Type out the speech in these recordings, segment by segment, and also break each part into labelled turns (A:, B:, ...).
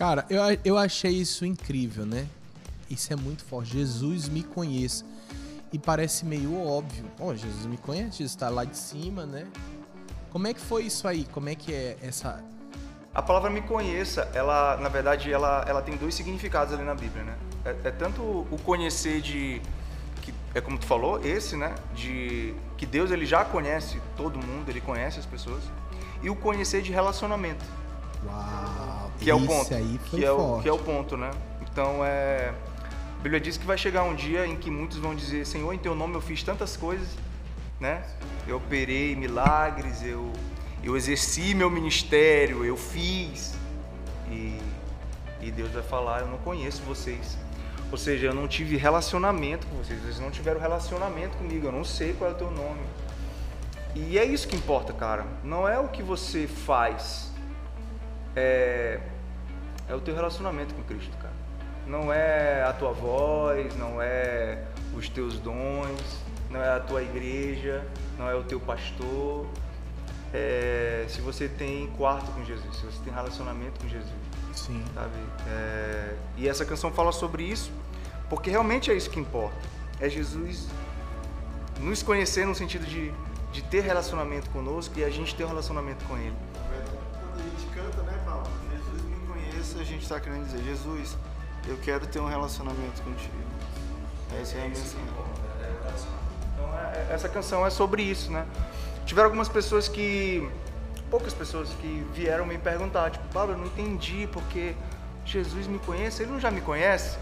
A: Cara, eu, eu achei isso incrível, né? Isso é muito forte. Jesus me conheça. E parece meio óbvio. Ó, oh, Jesus me conhece, Jesus está lá de cima, né? Como é que foi isso aí? Como é que é essa.
B: A palavra me conheça, ela, na verdade, ela, ela tem dois significados ali na Bíblia, né? É, é tanto o conhecer de. Que, é como tu falou, esse, né? De que Deus ele já conhece todo mundo, ele conhece as pessoas. E o conhecer de relacionamento.
A: Uau!
B: Que é o ponto. Aí foi que, é o, que é o ponto, né? Então é. A Bíblia diz que vai chegar um dia em que muitos vão dizer: Senhor, em teu nome eu fiz tantas coisas, né? Eu operei milagres, eu, eu exerci meu ministério, eu fiz. E, e Deus vai falar: Eu não conheço vocês. Ou seja, eu não tive relacionamento com vocês, vocês não tiveram relacionamento comigo, eu não sei qual é o teu nome. E é isso que importa, cara. Não é o que você faz, é, é o teu relacionamento com Cristo, cara não é a tua voz, não é os teus dons, não é a tua igreja, não é o teu pastor. É, se você tem quarto com Jesus, se você tem relacionamento com Jesus.
A: Sim.
B: Sabe? É, e essa canção fala sobre isso, porque realmente é isso que importa. É Jesus nos conhecer no sentido de, de ter relacionamento conosco e a gente ter um relacionamento com Ele.
C: A gente canta, né, Paulo? Jesus me conheça, a gente está querendo dizer, Jesus, eu quero ter um relacionamento contigo. Essa é a mensagem.
B: Então, é, essa canção é sobre isso, né? Tiveram algumas pessoas que, poucas pessoas que vieram me perguntar, tipo, Pablo, eu não entendi porque Jesus me conhece, ele não já me conhece?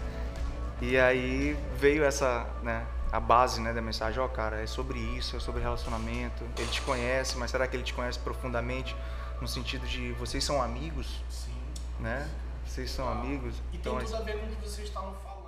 B: E aí veio essa, né, a base, né, da mensagem, ó, oh, cara, é sobre isso, é sobre relacionamento. Ele te conhece, mas será que ele te conhece profundamente no sentido de vocês são amigos?
A: Sim.
B: Né? Vocês são amigos.
A: E
B: então,
A: tem tudo a ver com o que vocês estavam falando